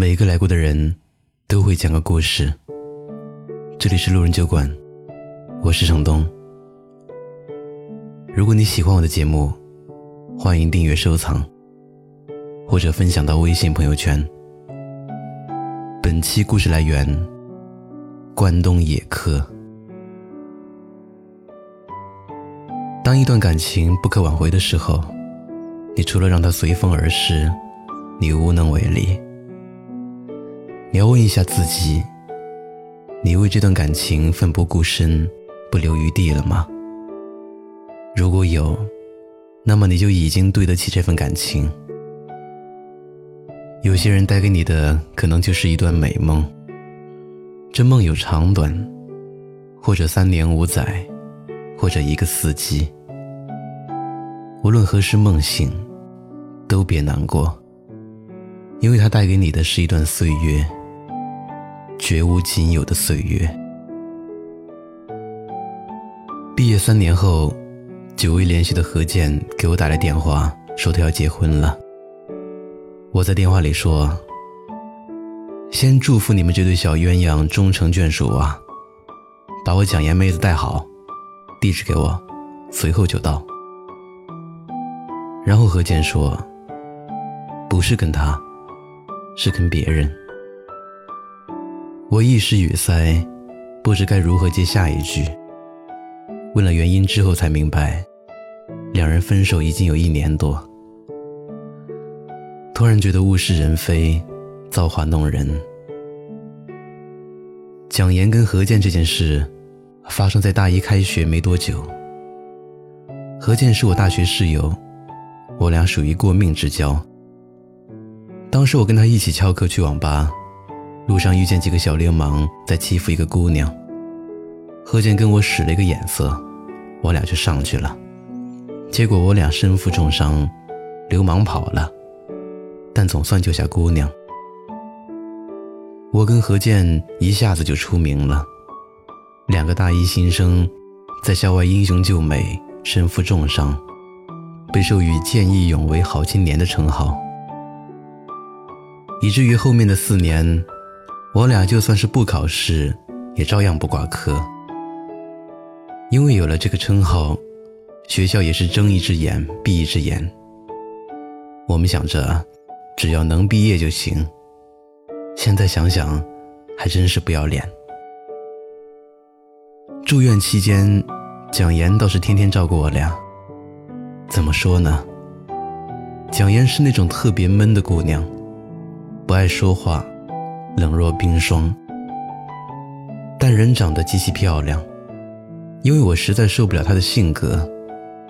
每个来过的人都会讲个故事。这里是路人酒馆，我是程东。如果你喜欢我的节目，欢迎订阅、收藏，或者分享到微信朋友圈。本期故事来源：关东野客。当一段感情不可挽回的时候，你除了让它随风而逝，你无能为力。你要问一下自己：你为这段感情奋不顾身、不留余地了吗？如果有，那么你就已经对得起这份感情。有些人带给你的可能就是一段美梦，这梦有长短，或者三年五载，或者一个四季。无论何时梦醒，都别难过，因为它带给你的是一段岁月。绝无仅有的岁月。毕业三年后，久未联系的何健给我打来电话，说他要结婚了。我在电话里说：“先祝福你们这对小鸳鸯终成眷属啊！把我蒋岩妹子带好，地址给我，随后就到。”然后何健说：“不是跟他，是跟别人。”我一时语塞，不知该如何接下一句。问了原因之后，才明白，两人分手已经有一年多。突然觉得物是人非，造化弄人。蒋岩跟何健这件事，发生在大一开学没多久。何健是我大学室友，我俩属于过命之交。当时我跟他一起翘课去网吧。路上遇见几个小流氓在欺负一个姑娘，何健跟我使了一个眼色，我俩就上去了。结果我俩身负重伤，流氓跑了，但总算救下姑娘。我跟何健一下子就出名了，两个大一新生在校外英雄救美，身负重伤，被授予见义勇为好青年的称号，以至于后面的四年。我俩就算是不考试，也照样不挂科。因为有了这个称号，学校也是睁一只眼闭一只眼。我们想着，只要能毕业就行。现在想想，还真是不要脸。住院期间，蒋岩倒是天天照顾我俩。怎么说呢？蒋岩是那种特别闷的姑娘，不爱说话。冷若冰霜，但人长得极其漂亮。因为我实在受不了她的性格，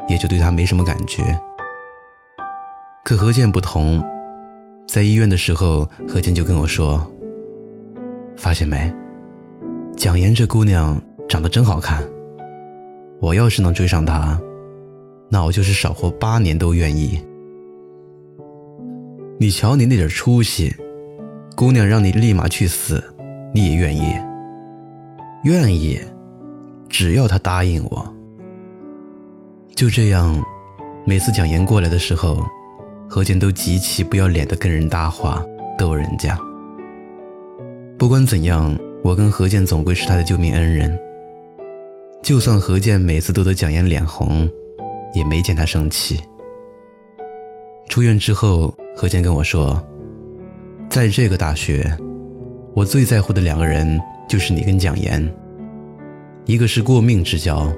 也就对她没什么感觉。可何健不同，在医院的时候，何健就跟我说：“发现没，蒋岩这姑娘长得真好看。我要是能追上她，那我就是少活八年都愿意。你瞧你那点出息。”姑娘让你立马去死，你也愿意？愿意，只要她答应我。就这样，每次蒋岩过来的时候，何健都极其不要脸的跟人搭话，逗人家。不管怎样，我跟何健总归是他的救命恩人。就算何健每次都得蒋岩脸红，也没见他生气。出院之后，何健跟我说。在这个大学，我最在乎的两个人就是你跟蒋岩。一个是过命之交，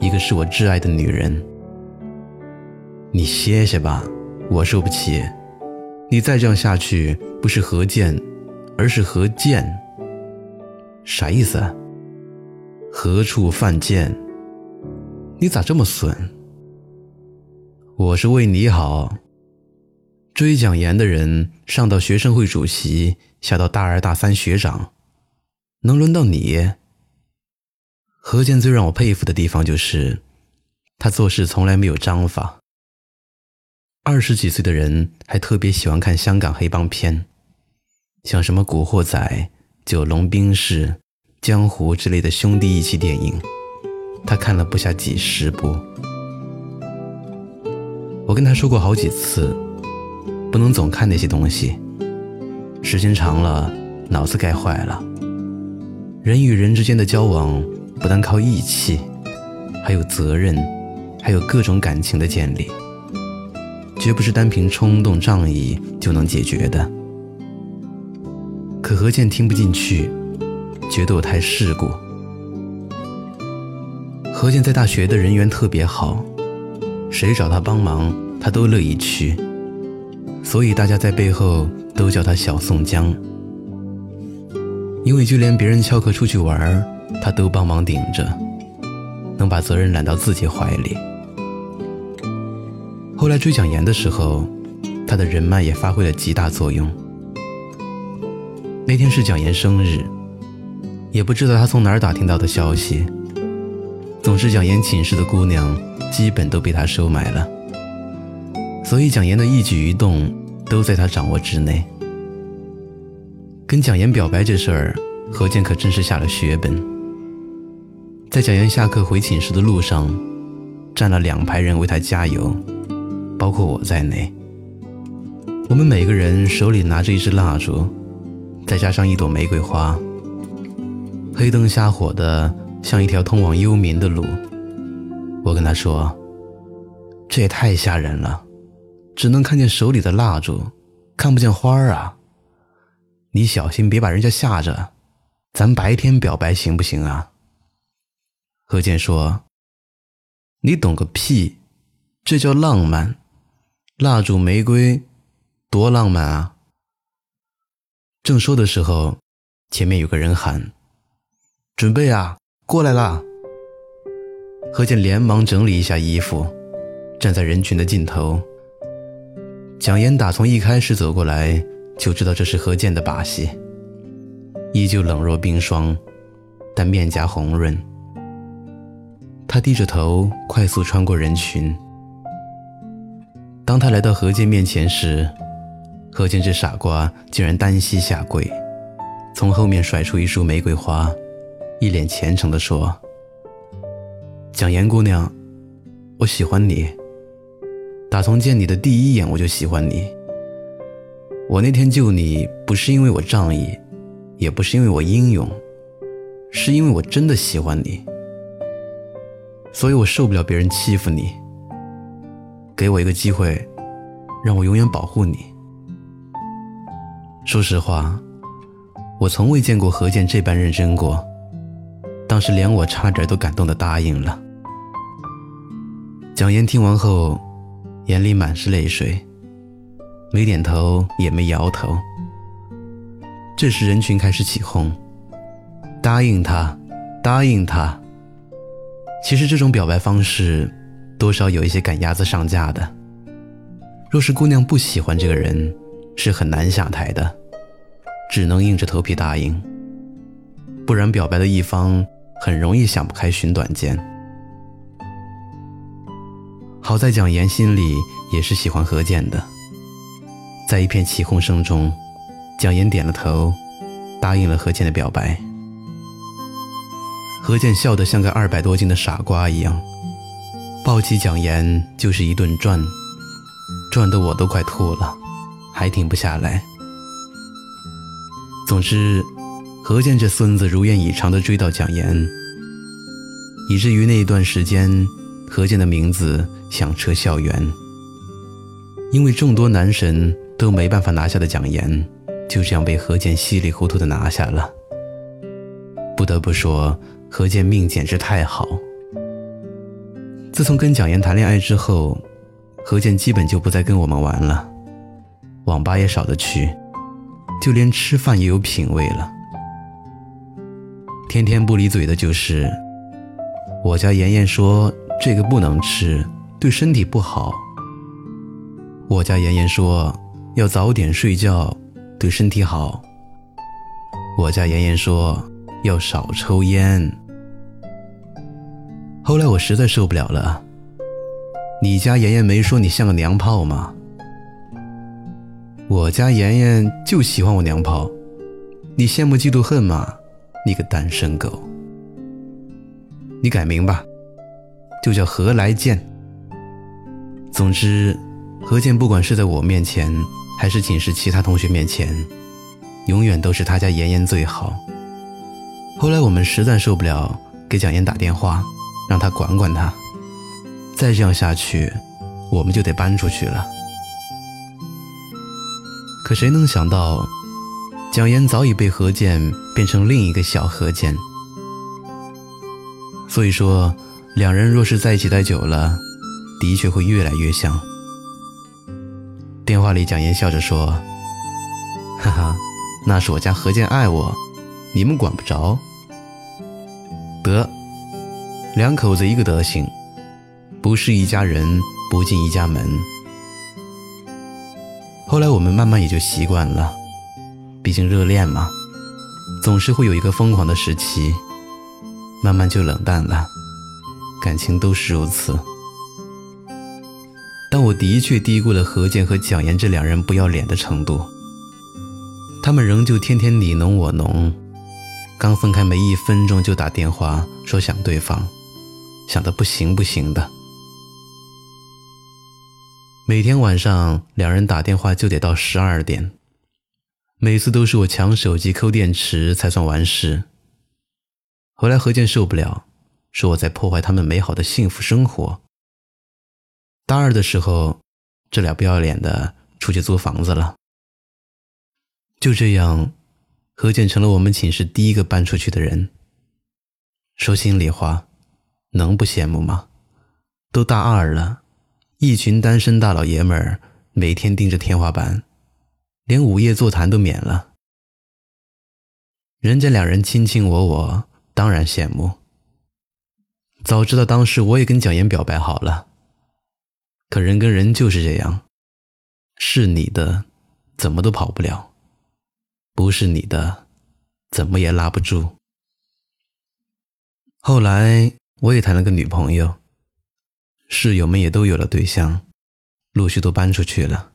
一个是我挚爱的女人。你歇歇吧，我受不起。你再这样下去，不是何健，而是何贱。啥意思？何处犯贱？你咋这么损？我是为你好。追蒋岩的人，上到学生会主席，下到大二大三学长，能轮到你？何健最让我佩服的地方就是，他做事从来没有章法。二十几岁的人还特别喜欢看香港黑帮片，像什么《古惑仔》《九龙冰室》《江湖》之类的兄弟义气电影，他看了不下几十部。我跟他说过好几次。不能总看那些东西，时间长了，脑子该坏了。人与人之间的交往，不但靠义气，还有责任，还有各种感情的建立，绝不是单凭冲动仗义就能解决的。可何健听不进去，觉得我太世故。何健在大学的人缘特别好，谁找他帮忙，他都乐意去，所以大家在背后都叫他小宋江。因为就连别人翘课出去玩，他都帮忙顶着，能把责任揽到自己怀里。后来追蒋岩的时候，他的人脉也发挥了极大作用。那天是蒋岩生日，也不知道他从哪儿打听到的消息。总之，蒋岩寝室的姑娘基本都被他收买了，所以蒋岩的一举一动都在他掌握之内。跟蒋岩表白这事儿，何健可真是下了血本。在蒋岩下课回寝室的路上，站了两排人为他加油，包括我在内。我们每个人手里拿着一支蜡烛，再加上一朵玫瑰花，黑灯瞎火的。像一条通往幽冥的路，我跟他说：“这也太吓人了，只能看见手里的蜡烛，看不见花儿啊！你小心别把人家吓着，咱白天表白行不行啊？”何健说：“你懂个屁，这叫浪漫，蜡烛玫瑰，多浪漫啊！”正说的时候，前面有个人喊：“准备啊！”过来啦！何健连忙整理一下衣服，站在人群的尽头。蒋岩打从一开始走过来，就知道这是何健的把戏，依旧冷若冰霜，但面颊红润。他低着头，快速穿过人群。当他来到何健面前时，何健这傻瓜竟然单膝下跪，从后面甩出一束玫瑰花。一脸虔诚地说：“蒋岩姑娘，我喜欢你。打从见你的第一眼，我就喜欢你。我那天救你，不是因为我仗义，也不是因为我英勇，是因为我真的喜欢你。所以我受不了别人欺负你。给我一个机会，让我永远保护你。说实话，我从未见过何健这般认真过。”当时连我差点都感动的答应了。蒋岩听完后，眼里满是泪水，没点头也没摇头。这时人群开始起哄：“答应他，答应他。”其实这种表白方式，多少有一些赶鸭子上架的。若是姑娘不喜欢这个人，是很难下台的，只能硬着头皮答应，不然表白的一方。很容易想不开，寻短见。好在蒋岩心里也是喜欢何健的，在一片起哄声中，蒋岩点了头，答应了何健的表白。何健笑得像个二百多斤的傻瓜一样，抱起蒋岩就是一顿转，转得我都快吐了，还停不下来。总之。何健这孙子如愿以偿地追到蒋岩，以至于那一段时间，何健的名字响彻校园。因为众多男神都没办法拿下的蒋岩，就这样被何健稀里糊涂的拿下了。不得不说，何健命简直太好。自从跟蒋岩谈恋爱之后，何健基本就不再跟我们玩了，网吧也少得去，就连吃饭也有品味了。天天不离嘴的就是，我家妍妍说这个不能吃，对身体不好。我家妍妍说要早点睡觉，对身体好。我家妍妍说要少抽烟。后来我实在受不了了，你家妍妍没说你像个娘炮吗？我家妍妍就喜欢我娘炮，你羡慕嫉妒恨吗？你个单身狗，你改名吧，就叫何来健。总之，何健不管是在我面前，还是寝室其他同学面前，永远都是他家妍妍最好。后来我们实在受不了，给蒋岩打电话，让他管管他。再这样下去，我们就得搬出去了。可谁能想到，蒋岩早已被何健变成另一个小何健。所以说，两人若是在一起待久了，的确会越来越像。电话里，蒋岩笑着说：“ 哈哈，那是我家何健爱我，你们管不着。得，两口子一个德行，不是一家人不进一家门。”后来我们慢慢也就习惯了，毕竟热恋嘛，总是会有一个疯狂的时期，慢慢就冷淡了，感情都是如此。但我的确低估了何健和蒋岩这两人不要脸的程度。他们仍旧天天你侬我侬，刚分开没一分钟就打电话说想对方，想的不行不行的。每天晚上两人打电话就得到十二点，每次都是我抢手机抠电池才算完事。后来何健受不了，说我在破坏他们美好的幸福生活。大二的时候，这俩不要脸的出去租房子了。就这样，何健成了我们寝室第一个搬出去的人。说心里话，能不羡慕吗？都大二了，一群单身大老爷们儿每天盯着天花板，连午夜座谈都免了。人家两人卿卿我我，当然羡慕。早知道当时我也跟蒋岩表白好了。可人跟人就是这样，是你的，怎么都跑不了；不是你的，怎么也拉不住。后来我也谈了个女朋友，室友们也都有了对象，陆续都搬出去了。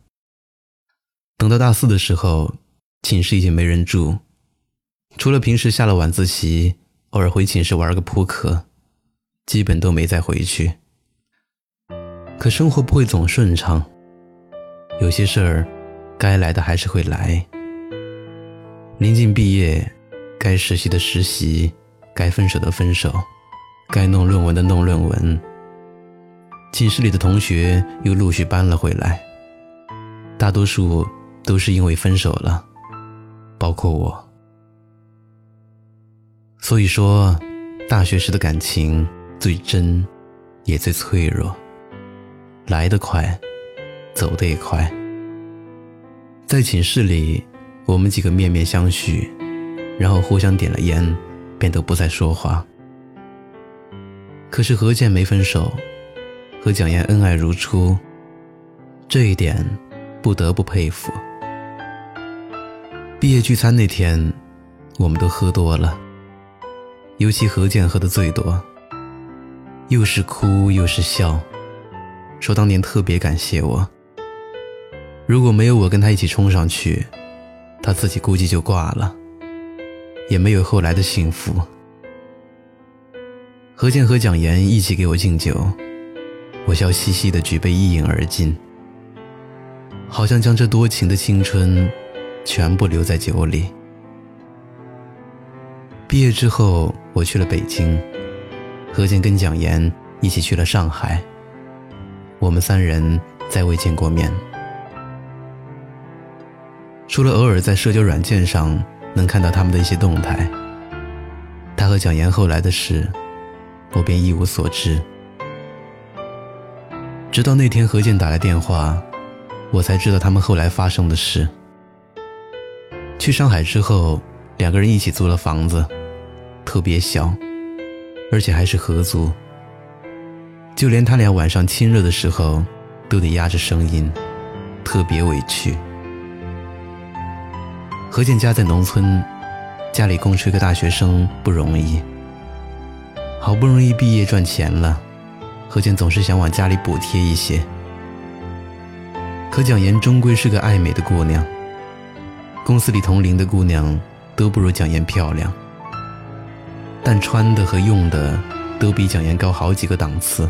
等到大四的时候，寝室已经没人住，除了平时下了晚自习，偶尔回寝室玩个扑克，基本都没再回去。可生活不会总顺畅，有些事儿该来的还是会来。临近毕业，该实习的实习，该分手的分手，该弄论文的弄论文。寝室里的同学又陆续搬了回来，大多数都是因为分手了，包括我。所以说，大学时的感情最真，也最脆弱。来得快，走得也快。在寝室里，我们几个面面相觑，然后互相点了烟，便都不再说话。可是何健没分手，和蒋岩恩爱如初，这一点不得不佩服。毕业聚餐那天，我们都喝多了，尤其何健喝的最多，又是哭又是笑。说当年特别感谢我，如果没有我跟他一起冲上去，他自己估计就挂了，也没有后来的幸福。何健和蒋岩一起给我敬酒，我笑嘻嘻的举杯一饮而尽，好像将这多情的青春全部留在酒里。毕业之后，我去了北京，何健跟蒋岩一起去了上海。我们三人再未见过面，除了偶尔在社交软件上能看到他们的一些动态。他和蒋岩后来的事，我便一无所知。直到那天何健打来电话，我才知道他们后来发生的事。去上海之后，两个人一起租了房子，特别小，而且还是合租。就连他俩晚上亲热的时候，都得压着声音，特别委屈。何健家在农村，家里供出一个大学生不容易。好不容易毕业赚钱了，何健总是想往家里补贴一些。可蒋岩终归是个爱美的姑娘，公司里同龄的姑娘都不如蒋岩漂亮，但穿的和用的都比蒋岩高好几个档次。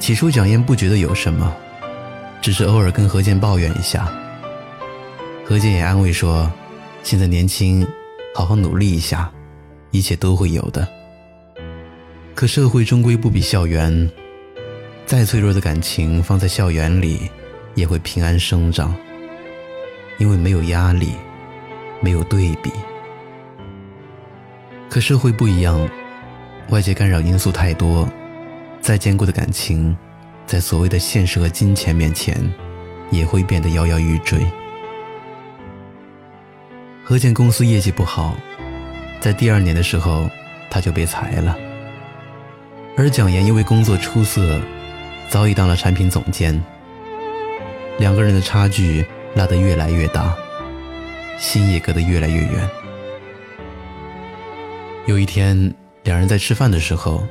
起初蒋燕不觉得有什么，只是偶尔跟何健抱怨一下。何健也安慰说：“现在年轻，好好努力一下，一切都会有的。”可社会终归不比校园，再脆弱的感情放在校园里，也会平安生长，因为没有压力，没有对比。可社会不一样，外界干扰因素太多，再坚固的感情，在所谓的现实和金钱面前，也会变得摇摇欲坠。何健公司业绩不好，在第二年的时候，他就被裁了。而蒋岩因为工作出色，早已当了产品总监。两个人的差距拉得越来越大，心也隔得越来越远。有一天，两人在吃饭的时候，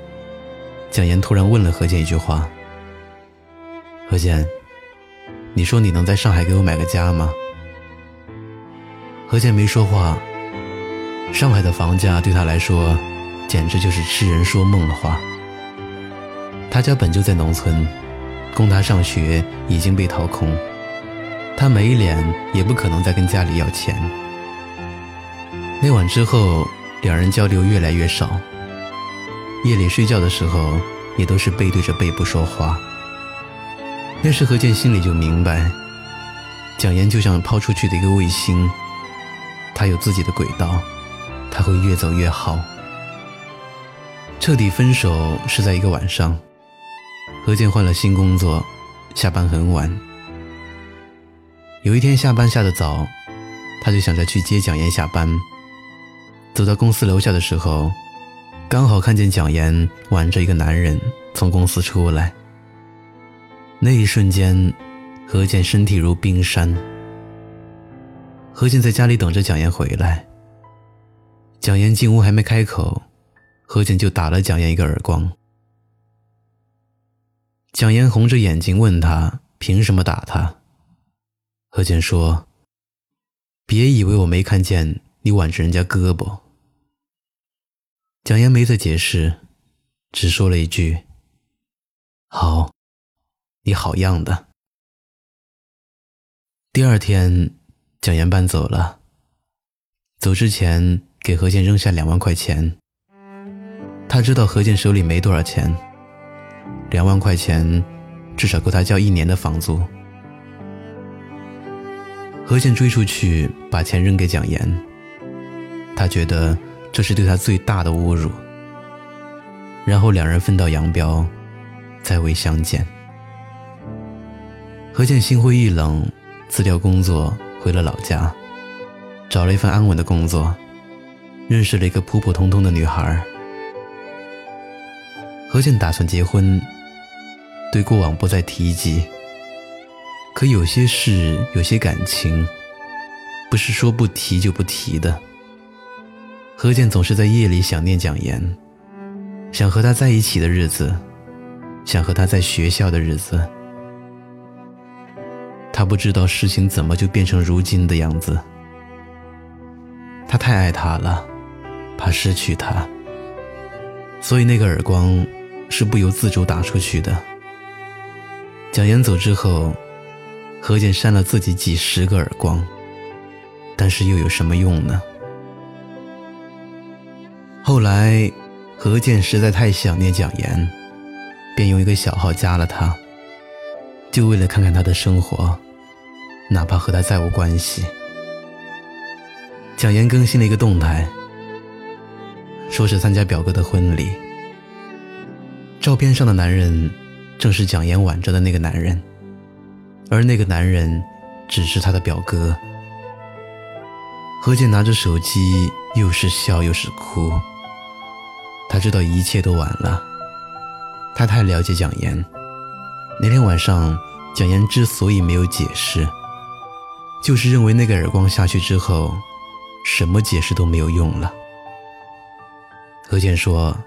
蒋岩突然问了何健一句话：“何健，你说你能在上海给我买个家吗？”何健没说话。上海的房价对他来说，简直就是痴人说梦的话。他家本就在农村，供他上学已经被掏空，他没脸，也不可能再跟家里要钱。那晚之后。两人交流越来越少，夜里睡觉的时候也都是背对着背不说话。那时何健心里就明白，蒋岩就像抛出去的一个卫星，他有自己的轨道，他会越走越好。彻底分手是在一个晚上，何健换了新工作，下班很晚。有一天下班下的早，他就想着去接蒋岩下班。走到公司楼下的时候，刚好看见蒋岩挽着一个男人从公司出来。那一瞬间，何健身体如冰山。何健在家里等着蒋岩回来。蒋岩进屋还没开口，何健就打了蒋岩一个耳光。蒋岩红着眼睛问他：“凭什么打他？”何健说：“别以为我没看见你挽着人家胳膊。”蒋岩没再解释，只说了一句：“好，你好样的。”第二天，蒋岩搬走了。走之前，给何健扔下两万块钱。他知道何健手里没多少钱，两万块钱至少够他交一年的房租。何健追出去，把钱扔给蒋岩。他觉得。这是对他最大的侮辱。然后两人分道扬镳，再未相见。何健心灰意冷，辞掉工作，回了老家，找了一份安稳的工作，认识了一个普普通通的女孩。何健打算结婚，对过往不再提及。可有些事，有些感情，不是说不提就不提的。何健总是在夜里想念蒋岩，想和他在一起的日子，想和他在学校的日子。他不知道事情怎么就变成如今的样子。他太爱她了，怕失去她，所以那个耳光是不由自主打出去的。蒋岩走之后，何健扇了自己几十个耳光，但是又有什么用呢？后来，何健实在太想念蒋岩，便用一个小号加了他，就为了看看他的生活，哪怕和他再无关系。蒋岩更新了一个动态，说是参加表哥的婚礼，照片上的男人正是蒋岩挽着的那个男人，而那个男人只是他的表哥。何健拿着手机，又是笑又是哭。他知道一切都晚了。他太了解蒋岩。那天晚上，蒋岩之所以没有解释，就是认为那个耳光下去之后，什么解释都没有用了。何健说：“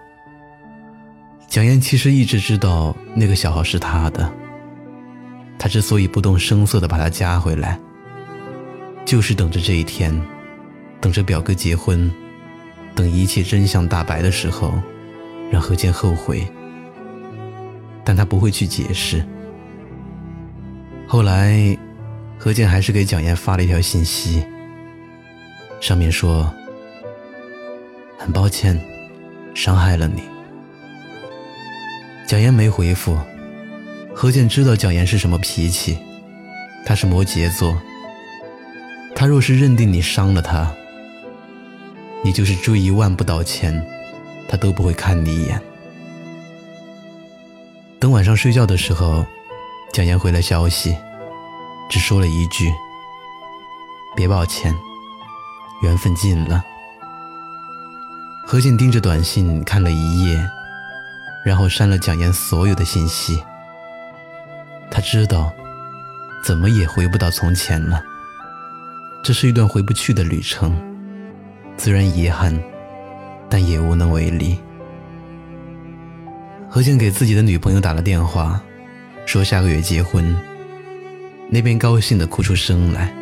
蒋岩其实一直知道那个小号是他的。他之所以不动声色地把他加回来，就是等着这一天，等着表哥结婚。”等一切真相大白的时候，让何健后悔，但他不会去解释。后来，何健还是给蒋岩发了一条信息，上面说：“很抱歉，伤害了你。”蒋岩没回复。何健知道蒋岩是什么脾气，他是摩羯座。他若是认定你伤了他，你就是追一万步到前，他都不会看你一眼。等晚上睡觉的时候，蒋岩回了消息，只说了一句：“别抱歉，缘分尽了。”何静盯着短信看了一夜，然后删了蒋岩所有的信息。他知道，怎么也回不到从前了。这是一段回不去的旅程，自然遗憾，但也无能为力。何健给自己的女朋友打了电话，说下个月结婚。那边高兴的哭出声来。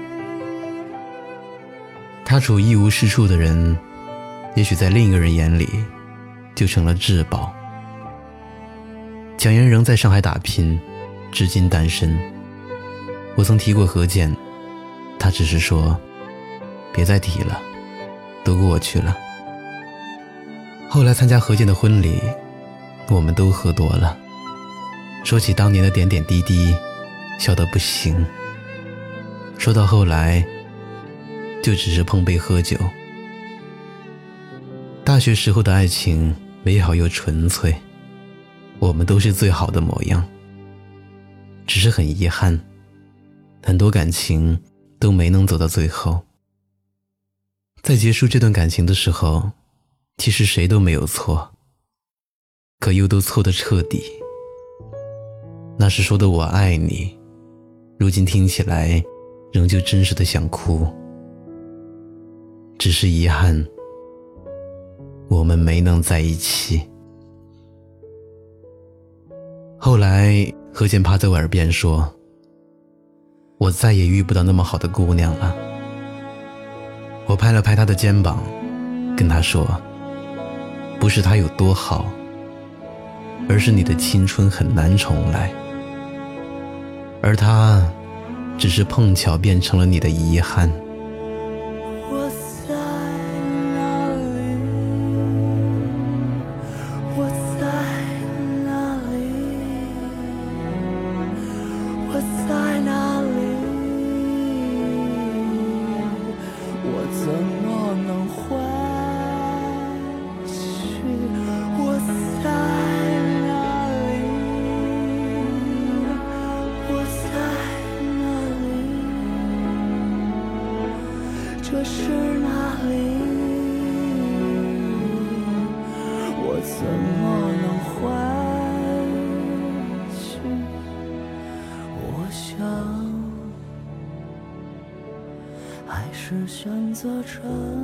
他处一无是处的人，也许在另一个人眼里，就成了至宝。蒋岩仍在上海打拼。至今单身。我曾提过何健，他只是说：“别再提了，都过去了。”后来参加何健的婚礼，我们都喝多了，说起当年的点点滴滴，笑得不行。说到后来，就只是碰杯喝酒。大学时候的爱情美好又纯粹，我们都是最好的模样。只是很遗憾，很多感情都没能走到最后。在结束这段感情的时候，其实谁都没有错，可又都错得彻底。那时说的“我爱你”，如今听起来仍旧真实的想哭。只是遗憾，我们没能在一起。后来。何健趴在我耳边说：“我再也遇不到那么好的姑娘了。”我拍了拍他的肩膀，跟他说：“不是他有多好，而是你的青春很难重来，而他，只是碰巧变成了你的遗憾。”坐船